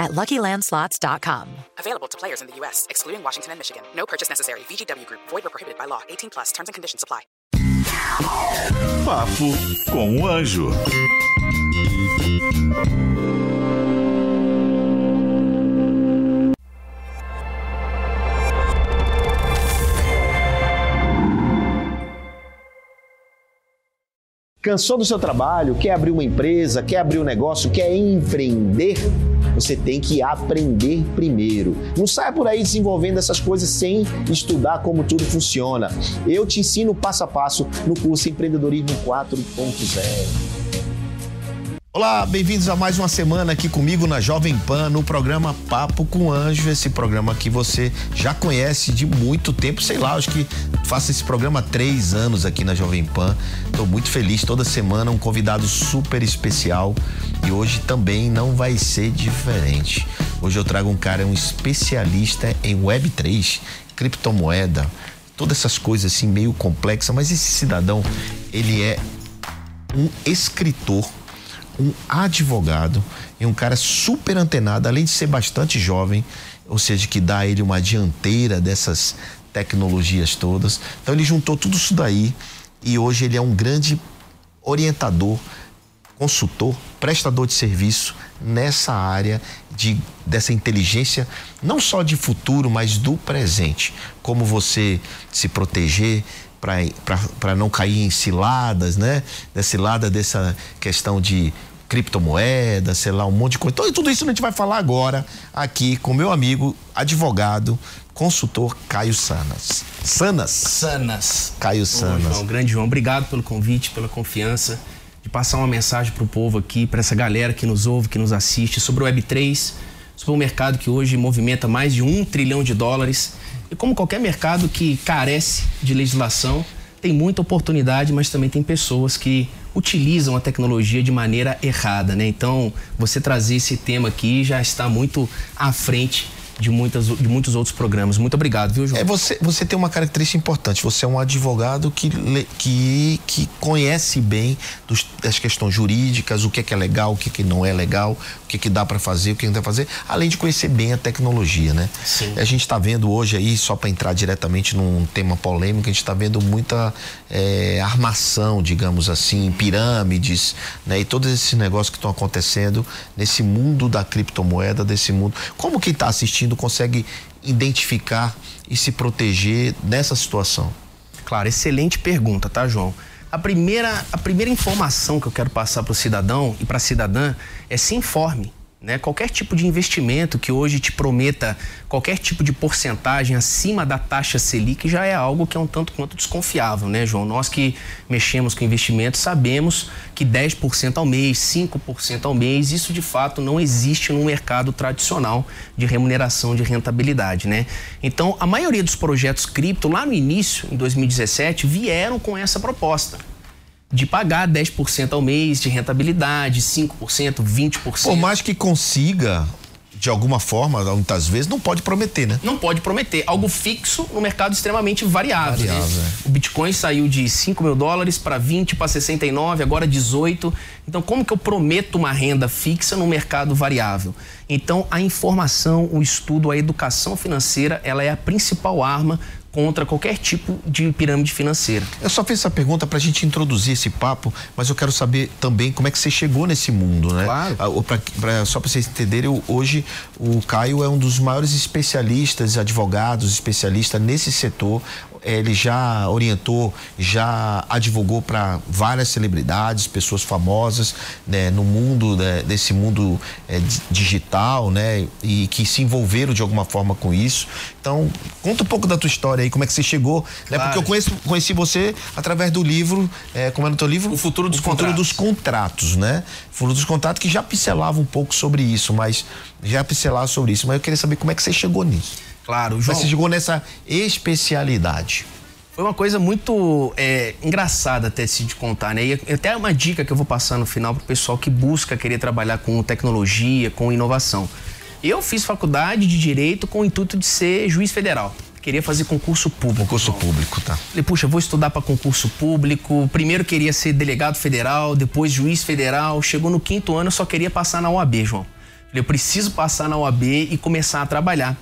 at LuckyLandSlots.com. Available to players in the U.S., excluding Washington and Michigan. No purchase necessary. VGW Group. Void or prohibited by law. 18 plus. Terms and conditions apply. Papo com o Anjo. Cansou do seu trabalho? Quer abrir uma empresa? Quer abrir um negócio? Quer empreender? Você tem que aprender primeiro. Não saia por aí desenvolvendo essas coisas sem estudar como tudo funciona. Eu te ensino passo a passo no curso Empreendedorismo 4.0. Olá, bem-vindos a mais uma semana aqui comigo na Jovem Pan, no programa Papo com Anjo, esse programa que você já conhece de muito tempo, sei lá, acho que faço esse programa há três anos aqui na Jovem Pan. Estou muito feliz, toda semana um convidado super especial e hoje também não vai ser diferente. Hoje eu trago um cara, um especialista em Web3, criptomoeda, todas essas coisas assim meio complexas, mas esse cidadão, ele é um escritor um advogado e um cara super antenado, além de ser bastante jovem, ou seja, que dá a ele uma dianteira dessas tecnologias todas. Então ele juntou tudo isso daí e hoje ele é um grande orientador, consultor, prestador de serviço nessa área de dessa inteligência não só de futuro, mas do presente. Como você se proteger, para não cair em ciladas, né? Da cilada dessa questão de criptomoeda, sei lá, um monte de coisa. Então, tudo isso a gente vai falar agora aqui com meu amigo, advogado, consultor Caio Sanas. Sanas? Sanas. Caio Sanas. João, grande João, obrigado pelo convite, pela confiança de passar uma mensagem para o povo aqui, para essa galera que nos ouve, que nos assiste, sobre o Web3, sobre um mercado que hoje movimenta mais de um trilhão de dólares. E como qualquer mercado que carece de legislação, tem muita oportunidade, mas também tem pessoas que utilizam a tecnologia de maneira errada, né? Então, você trazer esse tema aqui já está muito à frente de, muitas, de muitos outros programas. Muito obrigado, viu, João? É, você, você tem uma característica importante. Você é um advogado que, que, que conhece bem dos, das questões jurídicas, o que é, que é legal, o que, é que não é legal, o que, é que dá para fazer, o que não dá para fazer, além de conhecer bem a tecnologia, né? Sim. A gente está vendo hoje aí, só para entrar diretamente num tema polêmico, a gente está vendo muita é, armação, digamos assim, pirâmides, né? E todos esses negócios que estão acontecendo nesse mundo da criptomoeda, desse mundo. Como quem está assistindo consegue identificar e se proteger nessa situação? Claro, excelente pergunta, tá, João? A primeira, a primeira informação que eu quero passar para o cidadão e para a cidadã é se informe né? Qualquer tipo de investimento que hoje te prometa qualquer tipo de porcentagem acima da taxa Selic já é algo que é um tanto quanto desconfiável, né, João? Nós que mexemos com investimentos sabemos que 10% ao mês, 5% ao mês, isso de fato não existe no mercado tradicional de remuneração de rentabilidade, né? Então, a maioria dos projetos cripto lá no início, em 2017, vieram com essa proposta de pagar 10% ao mês de rentabilidade, 5%, 20%. Por mais que consiga, de alguma forma, muitas vezes, não pode prometer, né? Não pode prometer. Algo fixo no mercado extremamente variável. variável né? é. O Bitcoin saiu de 5 mil dólares para 20, para 69, agora 18. Então, como que eu prometo uma renda fixa no mercado variável? Então, a informação, o estudo, a educação financeira, ela é a principal arma contra qualquer tipo de pirâmide financeira. Eu só fiz essa pergunta para a gente introduzir esse papo, mas eu quero saber também como é que você chegou nesse mundo, né? Claro. Ah, pra, pra, só para vocês entenderem, hoje o Caio é um dos maiores especialistas, advogados, especialistas nesse setor ele já orientou, já advogou para várias celebridades, pessoas famosas né, no mundo, né, desse mundo é, digital, né? E que se envolveram de alguma forma com isso. Então, conta um pouco da tua história aí, como é que você chegou, claro. né? Porque eu conheço, conheci você através do livro, é, como é no teu livro? O Futuro dos o Contratos. Futuro dos Contratos, né? O Futuro dos Contratos que já pincelava um pouco sobre isso, mas já pincelava sobre isso, mas eu queria saber como é que você chegou nisso. Claro, João. Você chegou nessa especialidade. Foi uma coisa muito é, engraçada até se de contar, né? E até uma dica que eu vou passar no final pro pessoal que busca querer trabalhar com tecnologia, com inovação. Eu fiz faculdade de Direito com o intuito de ser juiz federal. Queria fazer concurso público. Concurso público, tá. Falei, puxa, vou estudar para concurso público. Primeiro queria ser delegado federal, depois juiz federal. Chegou no quinto ano, eu só queria passar na OAB, João. Falei, eu preciso passar na OAB e começar a trabalhar.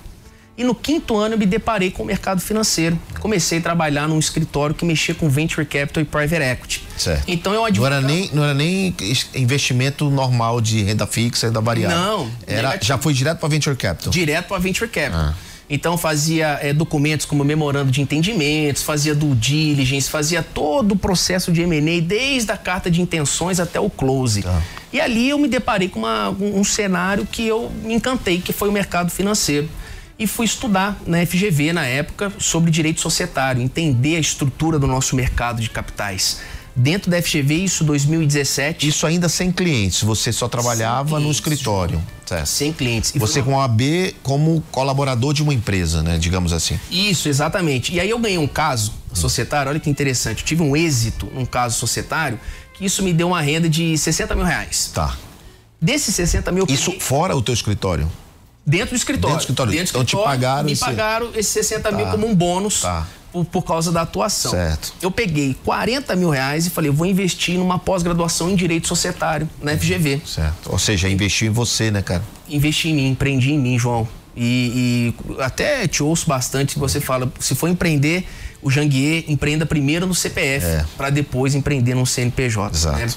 E no quinto ano eu me deparei com o mercado financeiro. Comecei a trabalhar num escritório que mexia com venture capital e private equity. Certo. Então eu Não era nem, não era nem investimento normal de renda fixa, renda variável. Não. Era, já foi direto para venture capital. Direto para venture capital. Ah. Então fazia é, documentos como memorando de entendimentos, fazia due diligence, fazia todo o processo de M&A, desde a carta de intenções até o close. Tá. E ali eu me deparei com uma- um, um cenário que eu me encantei, que foi o mercado financeiro. E fui estudar na FGV na época sobre direito societário, entender a estrutura do nosso mercado de capitais. Dentro da FGV, isso 2017, Isso ainda sem clientes, você só trabalhava no clientes, escritório. Certo. sem clientes. E Você foi com a AB como colaborador de uma empresa, né? Digamos assim. Isso, exatamente. E aí eu ganhei um caso societário, olha que interessante. Eu tive um êxito num caso societário que isso me deu uma renda de 60 mil reais. Tá. Desses 60 mil. Isso fora o teu escritório. Dentro do escritório. Dentro do escritório. Então te pagaram Me esse- pagaram esses 60 mil Tá. como um bônus. Tá. Por, por causa da atuação. Certo. Eu peguei 40 mil reais e falei, vou investir numa pós-graduação em Direito Societário, na FGV. Certo. Ou seja, investiu em você, né, cara? investi em mim, empreendi em mim, João. E, e até te ouço bastante que você fala, se for empreender, o Janguier empreenda primeiro no CPF, É. para depois empreender no CNPJ. Exato. né?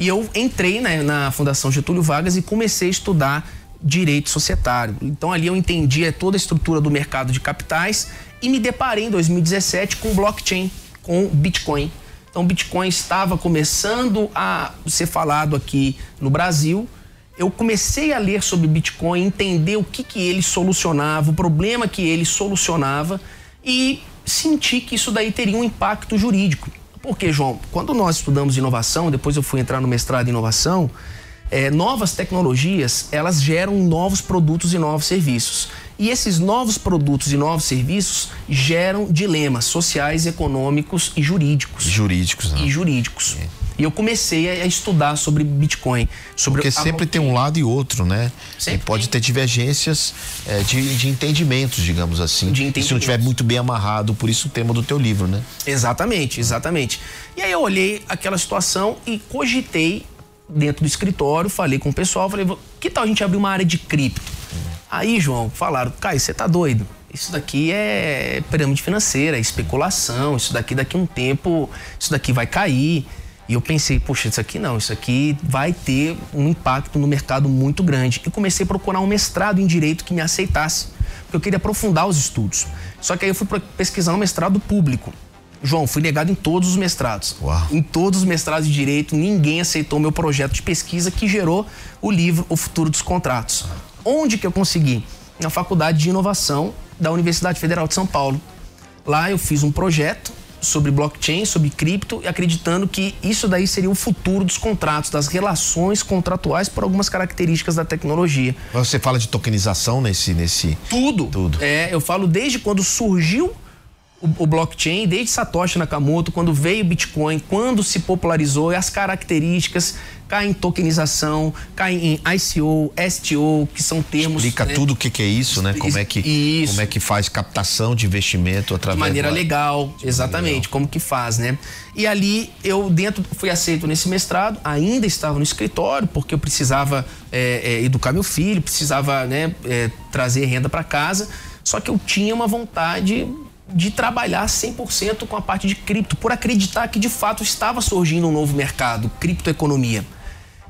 E eu entrei né, na Fundação Getúlio Vargas e comecei a estudar direito societário. Então ali eu entendia toda a estrutura do mercado de capitais e me deparei em 2017 com blockchain, com Bitcoin. Então Bitcoin estava começando a ser falado aqui no Brasil. Eu comecei a ler sobre Bitcoin, entender o que, que ele solucionava, o problema que ele solucionava e senti que isso daí teria um impacto jurídico. Porque, João, quando nós estudamos inovação, depois eu fui entrar no mestrado em inovação, é, novas tecnologias, elas geram novos produtos e novos serviços. E esses novos produtos e novos serviços geram dilemas sociais, econômicos e jurídicos. Jurídicos, né? E jurídicos. E eu comecei a estudar sobre Bitcoin. Sobre Porque sempre tem um lado e outro, né? Sempre e pode tem. ter divergências é, de, de entendimentos, digamos assim. De E se não entendimentos. estiver muito bem amarrado, por isso o tema do teu livro, né? Exatamente, exatamente. E aí eu olhei aquela situação e cogitei dentro do escritório, falei com o pessoal, falei, que tal a gente abrir uma área de cripto? Aí, João, falaram, Caio, você tá doido? Isso daqui é pirâmide financeira, é especulação, isso daqui daqui a um tempo, isso daqui vai cair. E eu pensei, poxa, isso aqui não, isso aqui vai ter um impacto no mercado muito grande. E comecei a procurar um mestrado em direito que me aceitasse, porque eu queria aprofundar os estudos. Só que aí eu fui pesquisar um mestrado público. João, fui negado em todos os mestrados. Uau. Em todos os mestrados de direito, ninguém aceitou meu projeto de pesquisa que gerou o livro O Futuro dos Contratos. Onde que eu consegui? Na Faculdade de Inovação da Universidade Federal de São Paulo. Lá eu fiz um projeto sobre blockchain, sobre cripto, acreditando que isso daí seria o futuro dos contratos, das relações contratuais por algumas características da tecnologia. Você fala de tokenização nesse. nesse... Tudo. Tudo. É, eu falo desde quando surgiu o, o blockchain, desde Satoshi Nakamoto, quando veio o Bitcoin, quando se popularizou, e as características caem em tokenização, caem em ICO, STO, que são termos. Explica né, tudo o que, que é isso, né? Como é que, Isso. como é que faz captação de investimento através de maneira legal, exatamente, como que faz, né? E ali eu dentro fui aceito nesse mestrado, ainda estava no escritório porque eu precisava é, é, educar meu filho, precisava né, é, trazer renda para casa, só que eu tinha uma vontade de trabalhar 100% com a parte de cripto, por acreditar que de fato estava surgindo um novo mercado, criptoeconomia.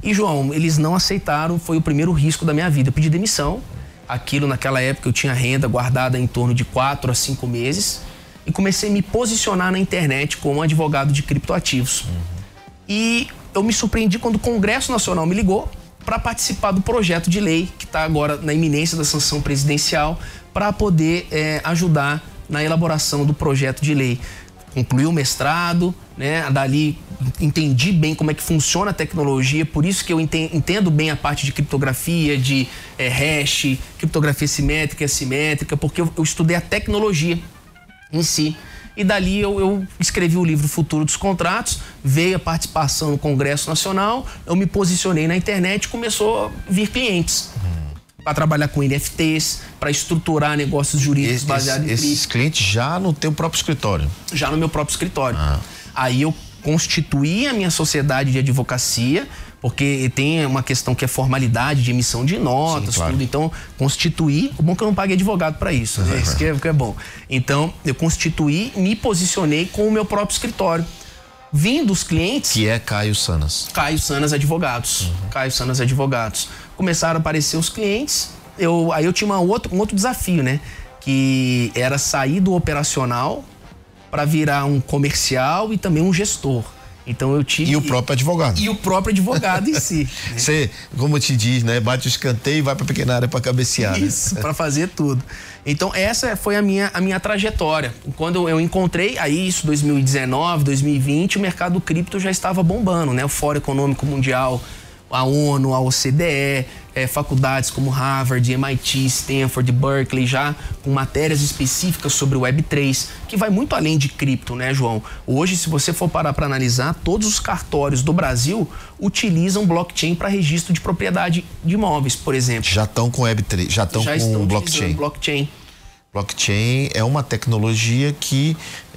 E João, eles não aceitaram, foi o primeiro risco da minha vida. Eu pedi demissão. Aquilo naquela época eu tinha renda guardada em torno de quatro a cinco meses e comecei a me posicionar na internet como advogado de criptoativos. E eu me surpreendi quando o Congresso Nacional me ligou para participar do projeto de lei que está agora na iminência da sanção presidencial para poder eh, ajudar na elaboração do projeto de lei. Concluí o mestrado, né? Dali entendi bem como é que funciona a tecnologia, por isso que eu enten- entendo bem a parte de criptografia, de eh, hash, criptografia simétrica e assimétrica, porque eu, eu estudei a tecnologia em si. e dali eu, eu, escrevi o livro Futuro dos Contratos, veio a participação no Congresso Nacional, eu me posicionei na internet e começou a vir clientes. Para trabalhar com NFTs, para estruturar negócios jurídicos baseados em Esses clientes já no teu próprio escritório? Já no meu próprio escritório. Ah. Aí eu constituí a minha sociedade de advocacia, porque tem uma questão que é formalidade de emissão de notas, Sim, claro. tudo. Então, constituí. O bom que eu não paguei advogado para isso, né? Isso que é, que é bom. Então, eu constituí, me posicionei com o meu próprio escritório. Vindo os clientes. Que é Caio Sanas. Caio Sanas Advogados. Caio Sanas Advogados. Começaram a aparecer os clientes. Eu, aí eu tinha uma outro, um outro desafio, né? Que era sair do operacional para virar um comercial e também um gestor. Então eu tive. E o próprio advogado. E o próprio advogado em si. né? Você, como te diz, né? Bate o escanteio e vai pra pequena área pra cabecear. né? Isso, para fazer tudo. Então, essa foi a minha, a minha trajetória. Quando eu encontrei, aí isso 2019, 2020, o mercado cripto já estava bombando, né? O Fórum Econômico Mundial, a ONU, a OCDE, eh, faculdades como Harvard, MIT, Stanford, Berkeley, já com matérias específicas sobre o Web3, que vai muito além de cripto, né, João? Hoje, se você for parar para analisar, todos os cartórios do Brasil utilizam blockchain para registro de propriedade de imóveis, por exemplo. Já estão com Web3, já estão já com estão blockchain. utilizando blockchain. Blockchain é uma tecnologia que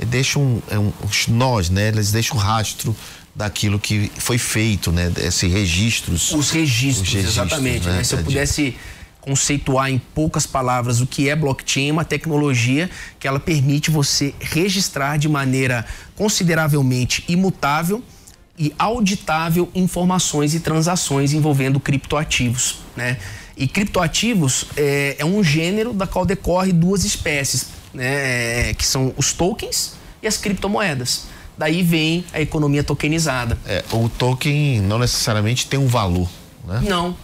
deixa um, é um, os nós, né? Eles deixam um rastro daquilo que foi feito, né? Esses registros. Os registros, Os registros, exatamente. né? né? Se eu É de- pudesse conceituar em poucas palavras o que é blockchain, é uma tecnologia que ela permite você registrar de maneira consideravelmente imutável e auditável informações e transações envolvendo criptoativos, né? E criptoativos é, é um gênero da qual decorre duas espécies, né? É, que são os tokens e as criptomoedas. Daí vem a economia tokenizada. É, o token não necessariamente tem um valor, né? Não,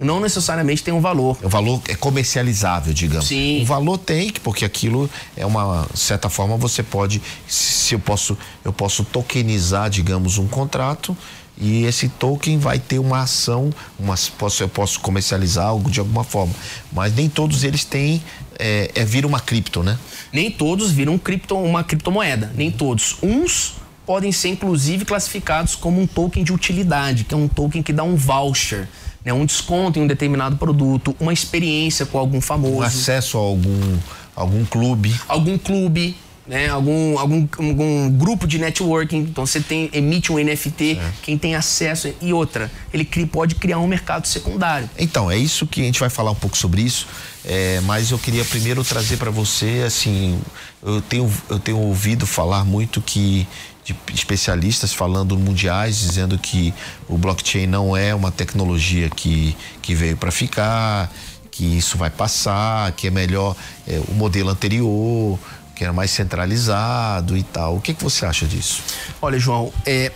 não necessariamente tem um valor. O valor é comercializável, digamos. Sim. O valor tem, porque aquilo é uma certa forma você pode, se eu posso, eu posso tokenizar, digamos, um contrato e esse token vai ter uma ação, uma, posso, eu posso comercializar algo de alguma forma, mas nem todos eles têm, é, é vira uma cripto, né? Nem todos viram cripto, uma criptomoeda, nem todos. Uns podem ser inclusive classificados como um token de utilidade, que é um token que dá um voucher, né, um desconto em um determinado produto, uma experiência com algum famoso, Um acesso a algum, algum clube. algum clube, né, algum, algum, algum grupo de networking. Então você tem emite um NFT, quem tem acesso e outra, ele cria- pode criar um mercado secundário. Então, é isso que a gente vai falar um pouco sobre isso, é, mas eu queria primeiro trazer para você, assim, eu tenho, eu tenho ouvido falar muito que de especialistas falando mundiais dizendo que o blockchain não é uma tecnologia que, que veio para ficar, que isso vai passar, que é melhor é, o modelo anterior, que era mais centralizado e tal. O que, que você acha disso? Olha, João, é,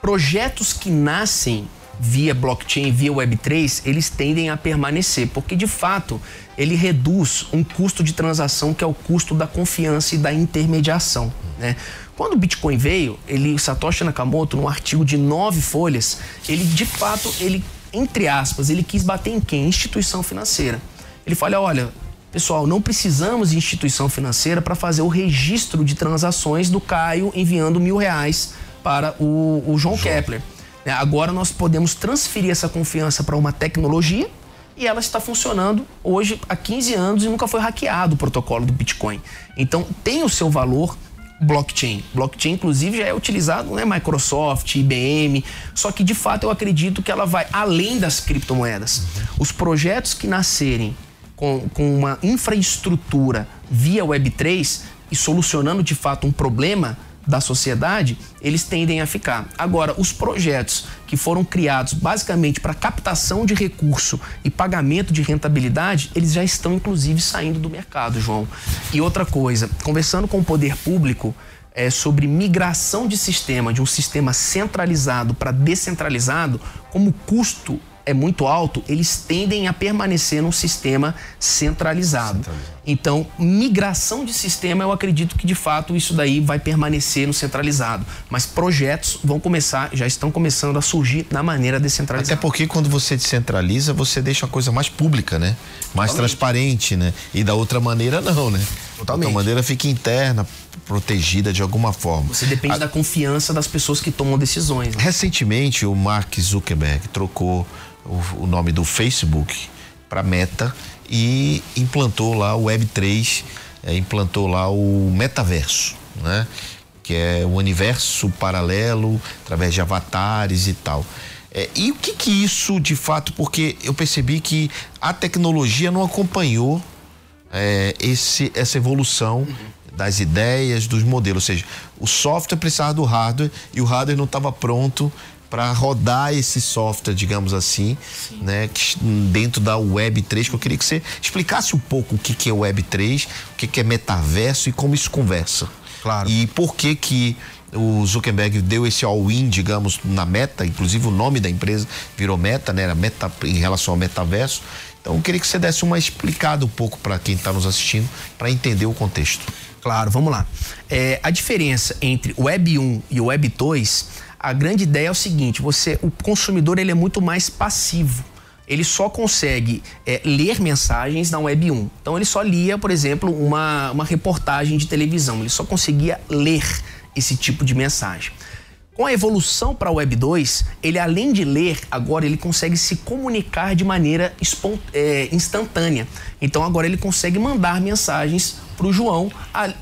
projetos que nascem via blockchain, via Web3, eles tendem a permanecer, porque de fato ele reduz um custo de transação que é o custo da confiança e da intermediação. Né? Quando o Bitcoin veio, ele, Satoshi Nakamoto, num artigo de nove folhas, ele de fato, ele, entre aspas, ele quis bater em quem? Instituição financeira. Ele fala, olha, Pessoal, não precisamos de instituição financeira para fazer o registro de transações do Caio enviando mil reais para o, o João, Kepler. Né, Agora nós podemos transferir essa confiança para uma tecnologia e ela está funcionando hoje há 15 anos e nunca foi hackeado o protocolo do Bitcoin. Então tem o seu valor blockchain. Blockchain, inclusive, já é utilizado, né? Microsoft, IBM. Só que, de fato, eu acredito que ela vai além das criptomoedas. Os projetos que nascerem com, com uma infraestrutura via Web3 e solucionando, de fato, um problema da sociedade, eles tendem a ficar. Agora, os projetos que foram criados basicamente para captação de recurso e pagamento de rentabilidade, eles já estão inclusive saindo do mercado, João. E outra coisa, conversando com o poder público é, sobre migração de sistema, de um sistema centralizado para descentralizado, como custo é muito alto, eles tendem a permanecer num sistema centralizado. centralizado. Então, migração de sistema, eu acredito que de fato isso daí vai permanecer no centralizado. Mas projetos vão começar, já estão começando a surgir na maneira descentralizada. Até porque quando você descentraliza, você deixa a coisa mais pública, né? Mais Totalmente. transparente, né? E da outra maneira, não, né? Totalmente. Da outra maneira fica interna, protegida de alguma forma. Você depende a... da confiança das pessoas que tomam decisões. Né? Recentemente, o Mark Zuckerberg trocou o, o nome do Facebook para Meta e implantou lá o Web3, é, implantou lá o metaverso, né? Que é o universo paralelo através de avatares e tal. É, e o que que isso de fato, porque eu percebi que a tecnologia não acompanhou é, esse, essa evolução uhum. Das ideias, dos modelos, ou seja, o software precisava do hardware e o hardware não estava pronto para rodar esse software, digamos assim, Sim. né, dentro da Web 3, que eu queria que você explicasse um pouco o que, que é Web 3, o que, que é metaverso e como isso conversa. Claro. E por que que o Zuckerberg deu esse all-in, digamos, na meta, inclusive o nome da empresa virou meta, né? Era meta em relação ao metaverso. Então eu queria que você desse uma explicada um pouco para quem está nos assistindo, para entender o contexto. Claro, vamos lá. É, a diferença entre o Web 1 e o Web 2 a grande ideia é o seguinte: você, o consumidor ele é muito mais passivo. Ele só consegue é, ler mensagens na Web 1. Então ele só lia, por exemplo, uma, uma reportagem de televisão. Ele só conseguia ler esse tipo de mensagem. Com a evolução para a Web 2, ele além de ler, agora ele consegue se comunicar de maneira é, instantânea. Então agora ele consegue mandar mensagens para o João,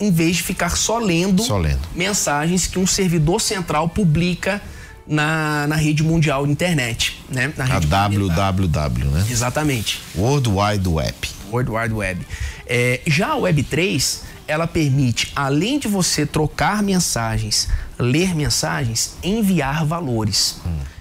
em vez de ficar só lendo, só lendo, mensagens que um servidor central publica na, na rede mundial de internet, né? Na rede a www, né? Exatamente. World Wide Web. World Wide Web. É, já a Web 3, ela permite, além de você trocar mensagens, ler mensagens, enviar valores,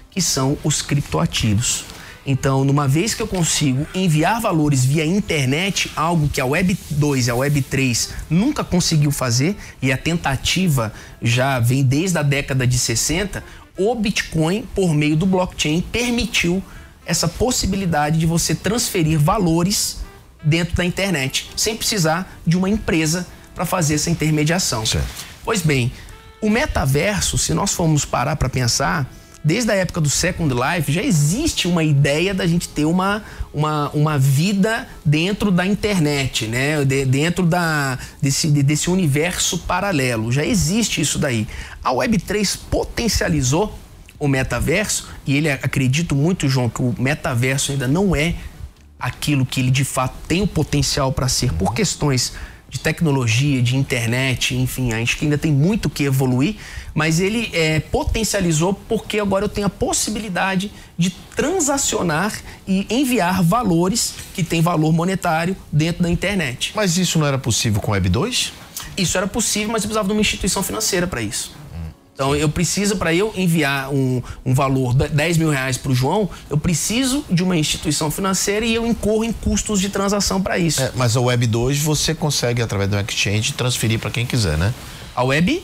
que são os criptoativos. Então, numa vez que eu consigo enviar valores via internet, algo que a Web 2 e a Web 3 nunca conseguiu fazer, e a tentativa já vem desde a década de 60, o Bitcoin, por meio do blockchain, permitiu essa possibilidade de você transferir valores dentro da internet, sem precisar de uma empresa para fazer essa intermediação. Certo. Pois bem, o metaverso, se nós formos parar para pensar, desde a época do Second Life, já existe uma ideia da gente ter uma, uma, uma vida dentro da internet, né? De, dentro da, desse, desse universo paralelo. Já existe isso daí. A Web3 potencializou o metaverso, e ele acredito muito, João, que o metaverso ainda não é aquilo que ele de fato tem o potencial para ser por questões de tecnologia, de internet, enfim, acho que ainda tem muito que evoluir, mas ele é, potencializou porque agora eu tenho a possibilidade de transacionar e enviar valores que têm valor monetário dentro da internet. Mas isso não era possível com Web 2? Isso era possível, mas eu precisava de uma instituição financeira para isso. Então eu preciso, para eu enviar um, um valor de 10 mil reais para o João, eu preciso de uma instituição financeira e eu incorro em custos de transação para isso. É, mas a Web 2 você consegue, através do exchange, transferir para quem quiser, né? A Web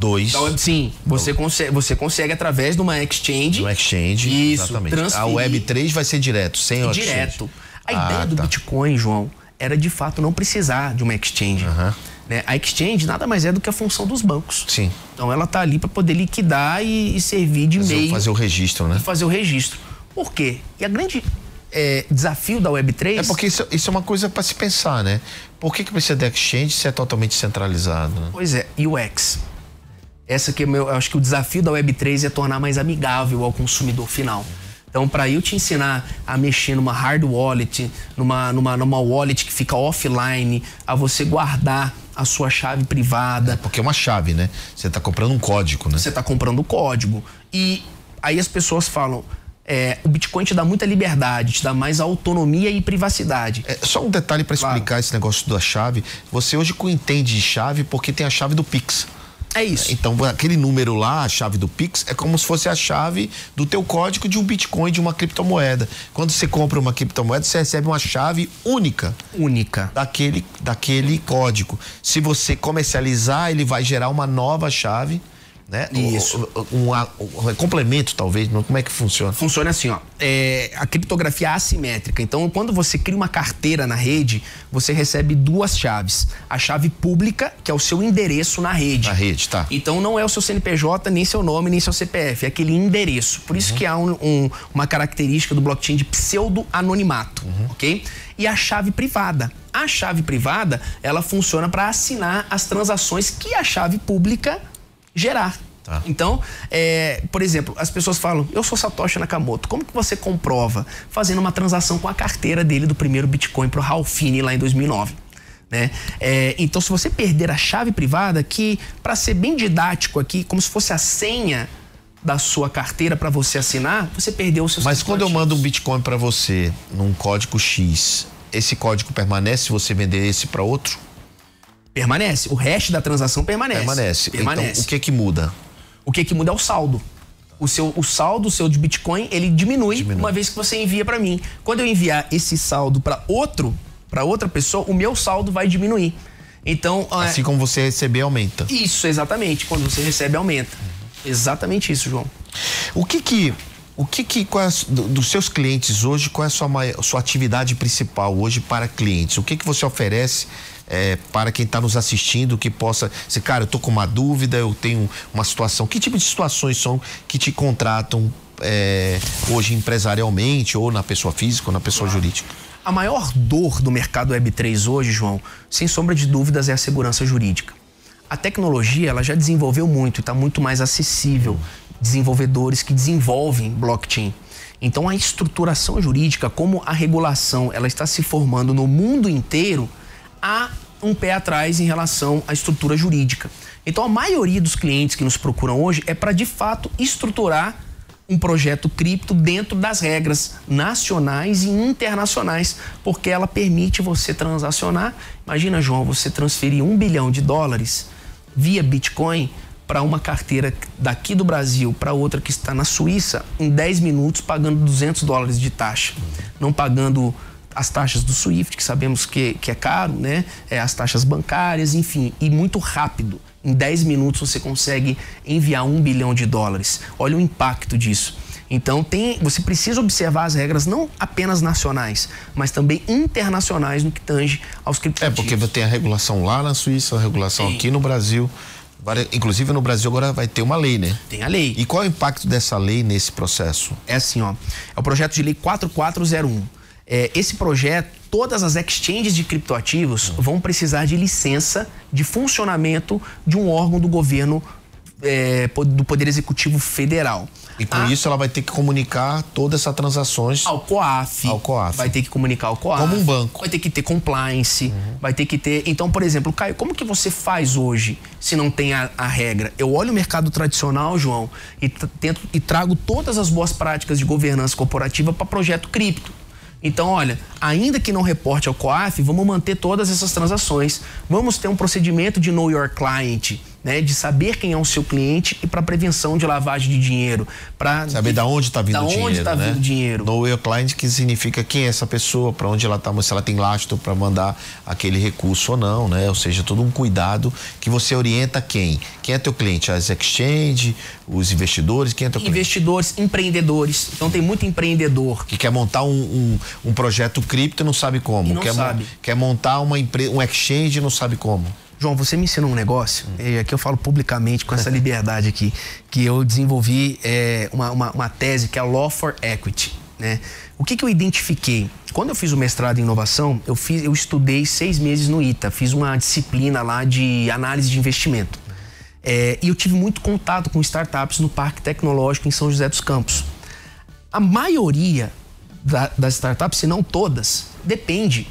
2. Sim, você consegue, você consegue através de uma exchange. Do exchange, isso, exatamente. Transferir. A Web 3 vai ser direto, sem o Direto. A ah, ideia do tá. Bitcoin, João, era de fato não precisar de uma exchange. Uhum. Né? A exchange nada mais é do que a função dos bancos. Sim. Então ela está ali para poder liquidar e, e servir de fazer, meio. Fazer o registro, né? Fazer o registro. Por quê? E a grande é, desafio da Web3. É porque isso, isso é uma coisa para se pensar, né? Por que, que precisa de exchange se é totalmente centralizado? Né? Pois é, UX. Essa que é meu, eu acho que o desafio da Web3 é tornar mais amigável ao consumidor final. Então, para eu te ensinar a mexer numa hard wallet, numa, numa, numa wallet que fica offline, a você guardar a sua chave privada. É, porque é uma chave, né? Você está comprando um código, né? Você está comprando o código. E aí as pessoas falam. É, o Bitcoin te dá muita liberdade, te dá mais autonomia e privacidade. É, só um detalhe para explicar claro. esse negócio da chave. Você hoje entende de chave porque tem a chave do Pix. É isso. Então, aquele número lá, a chave do Pix, é como se fosse a chave do teu código de um Bitcoin, de uma criptomoeda. Quando você compra uma criptomoeda, você recebe uma chave única. Única. Daquele, daquele código. Se você comercializar, ele vai gerar uma nova chave né? Isso. Um, um, um, complemento, talvez. Como é que funciona? Funciona assim, ó. É, a criptografia assimétrica. Então, quando você cria uma carteira na rede, você recebe duas chaves. A chave pública, que é o seu endereço na rede. Na rede, tá. Então, não é o seu CNPJ, nem seu nome, nem seu CPF. É aquele endereço. Por isso uhum. que há um, uma característica do blockchain de pseudo-anonimato, uhum. ok? E a chave privada. A chave privada, ela funciona para assinar as transações que a chave pública gerar. Tá. Então, é, por exemplo, as pessoas falam, eu sou Satoshi Nakamoto, como que você comprova? Fazendo uma transação com a carteira dele do primeiro Bitcoin pro Ralphine lá em 2009. Né? É, então, se você perder a chave privada, que para ser bem didático aqui, como se fosse a senha da sua carteira para você assinar, você perdeu o seu Mas quando eu mando um Bitcoin para você num código X, esse código permanece se você vender esse para outro? Permanece. O resto da transação permanece. Permanece. permanece. Então, o que que muda? O que que muda é o saldo. O, seu, o saldo seu de Bitcoin, ele diminui, diminui. uma vez que você envia para mim. Quando eu enviar esse saldo para outro, para outra pessoa, o meu saldo vai diminuir. Então, assim é... como você receber aumenta. Isso, exatamente. Quando você recebe aumenta. Exatamente isso, João. O que que o que que é, dos seus clientes hoje, qual é a sua, sua atividade principal hoje para clientes? O que que você oferece é, para quem está nos assistindo que possa dizer, cara, eu tô com uma dúvida, eu tenho uma situação. Que tipo de situações são que te contratam é, hoje empresarialmente, ou na pessoa física, ou na pessoa claro. jurídica? A maior dor do mercado Web3 hoje, João, sem sombra de dúvidas, é a segurança jurídica. A tecnologia ela já desenvolveu muito e está muito mais acessível. Desenvolvedores que desenvolvem blockchain. Então a estruturação jurídica, como a regulação, ela está se formando no mundo inteiro, há um pé atrás em relação à estrutura jurídica. Então, a maioria dos clientes que nos procuram hoje é para de fato estruturar um projeto cripto dentro das regras nacionais e internacionais, porque ela permite você transacionar. Imagina, João, você transferir um bilhão de dólares via Bitcoin para uma carteira daqui do Brasil para outra que está na Suíça em 10 minutos, pagando 200 dólares de taxa, não pagando as taxas do SWIFT, que sabemos que, que é caro, né? É, as taxas bancárias, enfim, e muito rápido. Em 10 minutos você consegue enviar um bilhão de dólares. Olha o impacto disso. Então tem, você precisa observar as regras não apenas nacionais, mas também internacionais no que tange aos criptoativos. É porque tem a regulação lá na Suíça, a regulação Sim. aqui no Brasil. Inclusive no Brasil agora vai ter uma lei, né? Tem a lei. E qual é o impacto dessa lei nesse processo? É assim, ó. É o projeto de lei 4401 é, esse projeto, todas as exchanges de criptoativos vão precisar de licença de funcionamento de um órgão do governo é, do Poder Executivo Federal. E com a, isso ela vai ter que comunicar todas essas transações ao COAF. Ao COAF. Vai ter que comunicar ao COAF. Como um banco. Vai ter que ter compliance. Uhum. Vai ter que ter. Então, por exemplo, Caio, como que você faz hoje se não tem a, a regra? Eu olho o mercado tradicional, João, e tento e trago todas as boas práticas de governança corporativa para projeto cripto. Então, olha, ainda que não reporte ao COAF, vamos manter todas essas transações. Vamos ter um procedimento de know your client, né, de saber quem é o seu cliente e para prevenção de lavagem de dinheiro, para saber da onde está vindo o dinheiro, onde está né? vindo dinheiro. Know your client que significa quem é essa pessoa, para onde ela está, se ela tem lastro para mandar aquele recurso ou não, né? Ou seja, todo um cuidado que você orienta quem? Quem é teu cliente? As exchange, os investidores, quem é teu investidores, cliente? empreendedores. Então tem muito empreendedor que quer montar um, um, um projeto cripto e não sabe como. Não quer, sabe. quer montar uma empresa, um exchange e não sabe como. João, você me ensinou um negócio, hum. e aqui eu falo publicamente com essa liberdade aqui, que eu desenvolvi é, uma, uma, uma, tese que é a Law for Equity. Né? O que, que eu identifiquei? Quando eu fiz o mestrado em inovação, eu, fiz, eu estudei seis meses no ITA, fiz uma disciplina lá de análise de investimento. É, e eu tive muito contato com startups no Parque Tecnológico em São José dos Campos. A maioria da, das startups, se não todas, depende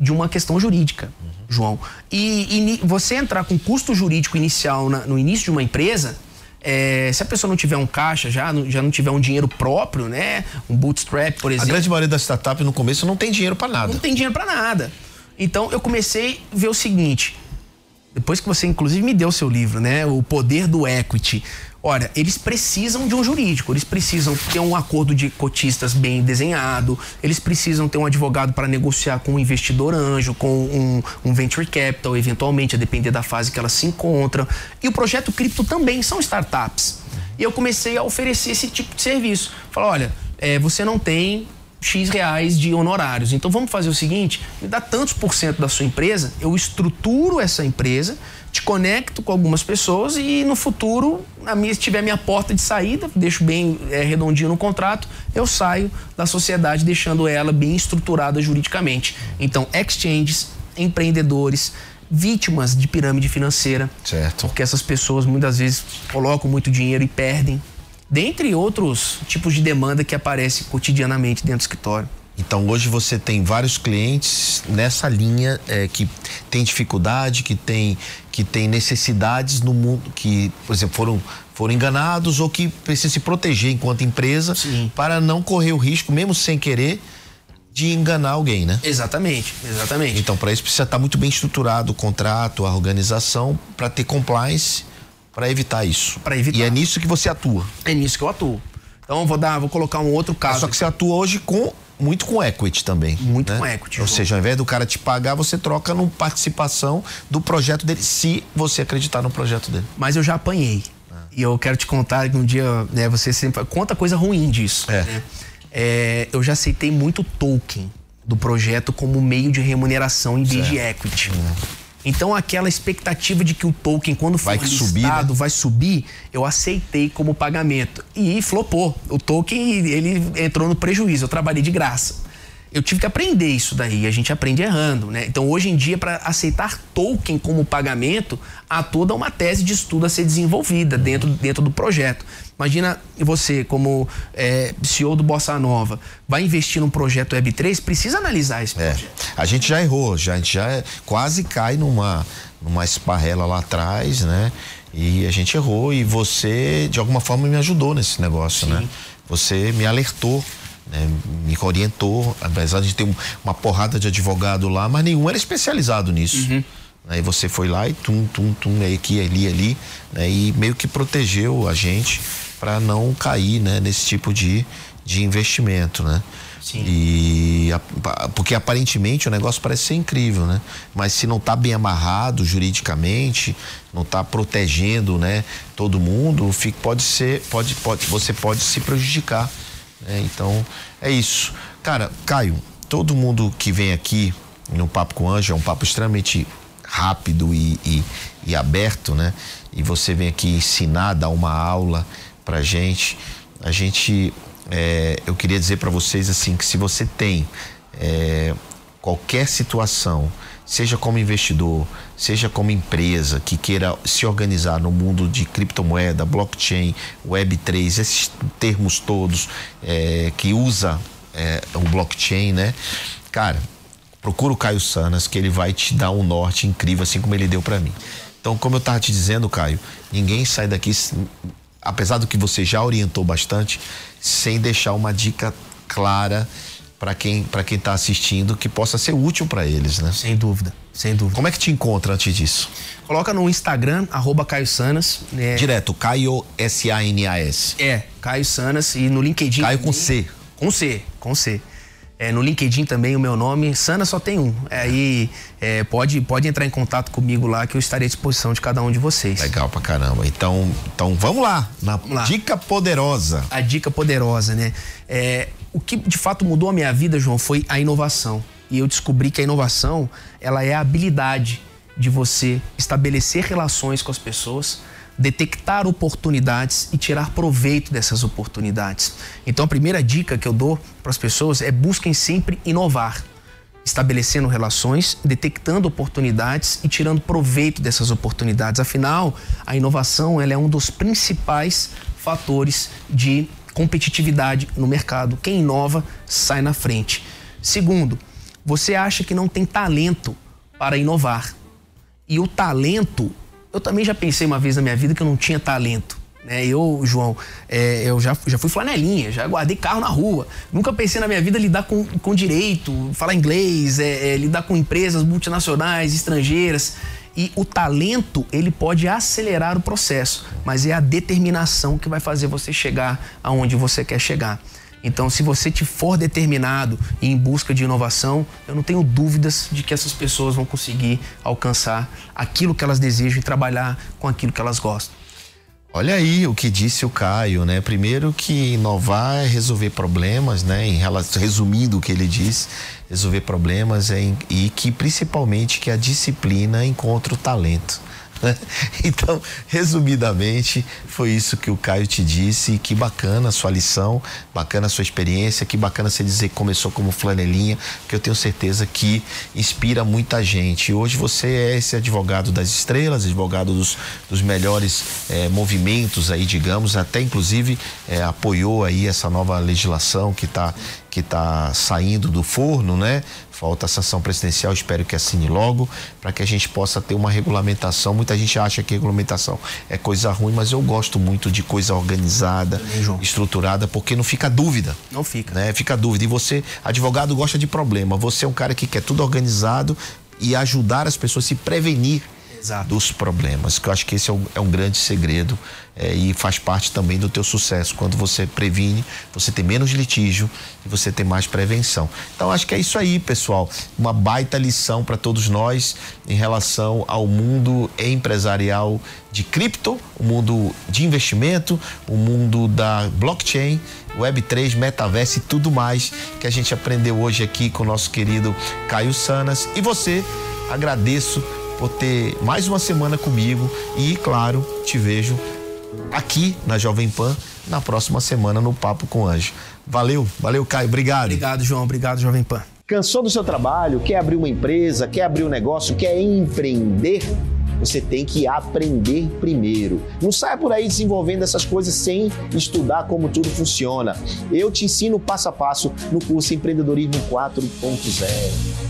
de uma questão jurídica. João. E, e você entrar com custo jurídico inicial na, no início de uma empresa, é, se a pessoa não tiver um caixa, já não, já não tiver um dinheiro próprio, né? Um bootstrap, por exemplo. A grande maioria das startups no começo não tem dinheiro para nada. Não tem dinheiro para nada. Então eu comecei a ver o seguinte: depois que você inclusive me deu o seu livro, né? O Poder do Equity. Olha, eles precisam de um jurídico, eles precisam ter um acordo de cotistas bem desenhado, eles precisam ter um advogado para negociar com um investidor anjo, com um, um, venture capital, eventualmente, a depender da fase que elas se encontram. E o projeto cripto também são startups. E eu comecei a oferecer esse tipo de serviço. Falar, olha, é, você não tem X reais de honorários. Então vamos fazer o seguinte: me dá tantos por cento da sua empresa, eu estruturo essa empresa, te conecto com algumas pessoas e no futuro, na minha, se tiver minha porta de saída, deixo bem é, redondinho no contrato, eu saio da sociedade deixando ela bem estruturada juridicamente. Então, exchanges, empreendedores, vítimas de pirâmide financeira. Certo. Porque essas pessoas muitas vezes colocam muito dinheiro e perdem dentre outros tipos de demanda que aparecem cotidianamente dentro do escritório. Então hoje você tem vários clientes nessa linha é, que tem dificuldade, que tem, que tem necessidades no mundo, que, por exemplo, foram, foram enganados ou que precisam se proteger enquanto empresa Sim. para não correr o risco, mesmo sem querer, de enganar alguém, né? Exatamente, exatamente. Então, para isso precisa estar muito bem estruturado o contrato, a organização, para ter compliance para evitar isso. Para evitar. E é nisso que você atua. É nisso que eu atuo. Então vou dar, vou colocar um outro caso. Só que você atua hoje com muito com equity também. Muito né? com equity. Ou João. seja, ao invés do cara te pagar, você troca no participação do projeto dele, se você acreditar no projeto dele. Mas eu já apanhei. E eu quero te contar que um dia, né, você sempre conta coisa ruim disso. É. né? É, eu já aceitei muito token do projeto como meio de remuneração em vez de equity. Então aquela expectativa de que o token quando for Vai listado subir, né? vai subir, eu aceitei como pagamento e flopou. O token ele entrou no prejuízo, eu trabalhei de graça. Eu tive que aprender isso daí, a gente aprende errando, né? Então hoje em dia para aceitar token como pagamento, há toda uma tese de estudo a ser desenvolvida dentro, dentro do projeto. Imagina você, como é, CEO do Bossa Nova, vai investir num projeto Web3, precisa analisar esse É. projeto. A gente já errou, já, a gente já quase cai numa, numa esparrela lá atrás, né? E a gente errou e você, de alguma forma, me ajudou nesse negócio, né? Você me alertou, né? me orientou, apesar de ter um- uma porrada de advogado lá, mas nenhum era especializado nisso. Aí você foi lá e tum, tum, tum, aí aqui, ali, ali, né? E meio que protegeu a gente para não cair, né? Nesse tipo de, de investimento, né? Sim. E porque aparentemente o negócio parece ser incrível, né? Mas se não está bem amarrado juridicamente, não está protegendo, né, todo mundo, pode ser, pode, pode, você pode se prejudicar. Né? Então é isso, cara. Caio, todo mundo que vem aqui no papo com o Anjo é um papo extremamente rápido e, e, e aberto, né? E você vem aqui ensinar, dar uma aula pra gente. A gente, é, eu queria dizer para vocês assim que se você tem é, qualquer situação, seja como investidor, seja como empresa que queira se organizar no mundo de criptomoeda, blockchain, Web3, esses termos todos é, que usa é, o blockchain, né? Cara, procura o Caio Sanas que ele vai te dar um norte incrível, assim como ele deu para mim. Então, como eu tava te dizendo, Caio, ninguém sai daqui, apesar do que você já orientou bastante, sem deixar uma dica clara para quem para quem tá assistindo que possa ser útil para eles, né? Sem dúvida, sem dúvida. Como é que te encontra antes disso? Coloca no Instagram, arroba Caio Sanas. né? Direto, Caio S A N A S. É, Caio Sanas e no LinkedIn. Caio com C. Com C, com C. É, no LinkedIn também o meu nome, Sana só tem um. Aí é, pode, pode entrar em contato comigo lá que eu estarei à disposição de cada um de vocês. Legal pra caramba. Então, então vamos lá, na lá. dica poderosa. A dica poderosa, né? O que de fato mudou a minha vida, João, foi a inovação. E eu descobri que a inovação, ela é a habilidade de você estabelecer relações com as pessoas, detectar oportunidades e tirar proveito dessas oportunidades. Então a primeira dica que eu dou para as pessoas é busquem sempre inovar, estabelecendo relações, detectando oportunidades e tirando proveito dessas oportunidades. Afinal, a inovação ela é um dos principais fatores de competitividade no mercado. Quem inova sai na frente. Segundo, você acha que não tem talento para inovar. E o talento, eu também já pensei uma vez na minha vida que eu não tinha talento. Né? Eu, João, é, eu já, já fui flanelinha, já guardei carro na rua. Nunca pensei na minha vida lidar com, com direito, falar inglês, é, é, lidar com empresas multinacionais, estrangeiras. E o talento, ele pode acelerar o processo, mas é a determinação que vai fazer você chegar aonde você quer chegar. Então, se você te for determinado em busca de inovação, eu não tenho dúvidas de que essas pessoas vão conseguir alcançar aquilo que elas desejam e trabalhar com aquilo que elas gostam. Olha aí o que disse o Caio, né? Primeiro que inovar é resolver problemas, né? Em relação, resumindo o que ele disse, resolver problemas é, e que principalmente que a disciplina encontra o talento. Né? Então, resumidamente, foi isso que o Caio te disse. Que bacana a sua lição, bacana a sua experiência, que bacana você dizer que começou como flanelinha, que eu tenho certeza que inspira muita gente. Hoje você é esse advogado das estrelas, advogado dos, dos melhores é, movimentos aí, digamos, até inclusive é, apoiou aí essa nova legislação que está que está saindo do forno, né? Falta a sanção presidencial, espero que assine logo, para que a gente possa ter uma regulamentação. Muita gente acha que regulamentação é coisa ruim, mas eu gosto muito de coisa organizada, Também, estruturada, porque não fica dúvida. Não fica. Né? Fica dúvida. E você, advogado, gosta de problema. Você é um cara que quer tudo organizado e ajudar as pessoas a se prevenir. Dos problemas. Que eu acho que esse é um, é um grande segredo é, e faz parte também do teu sucesso. Quando você previne, você tem menos litígio e você tem mais prevenção. Então acho que é isso aí, pessoal. Uma baita lição para todos nós em relação ao mundo empresarial de cripto, o mundo de investimento, o mundo da blockchain, Web3, metaverso e tudo mais que a gente aprendeu hoje aqui com o nosso querido Caio Sanas. E você, agradeço por ter mais uma semana comigo e, claro, te vejo aqui na Jovem Pan na próxima semana no Papo com Anjo. Valeu, valeu, Caio. Obrigado. Obrigado, João. Obrigado, Jovem Pan. Cansou do seu trabalho? Quer abrir uma empresa? Quer abrir um negócio? Quer empreender? Você tem que aprender primeiro. Não saia por aí desenvolvendo essas coisas sem estudar como tudo funciona. Eu te ensino passo a passo no curso Empreendedorismo 4.0.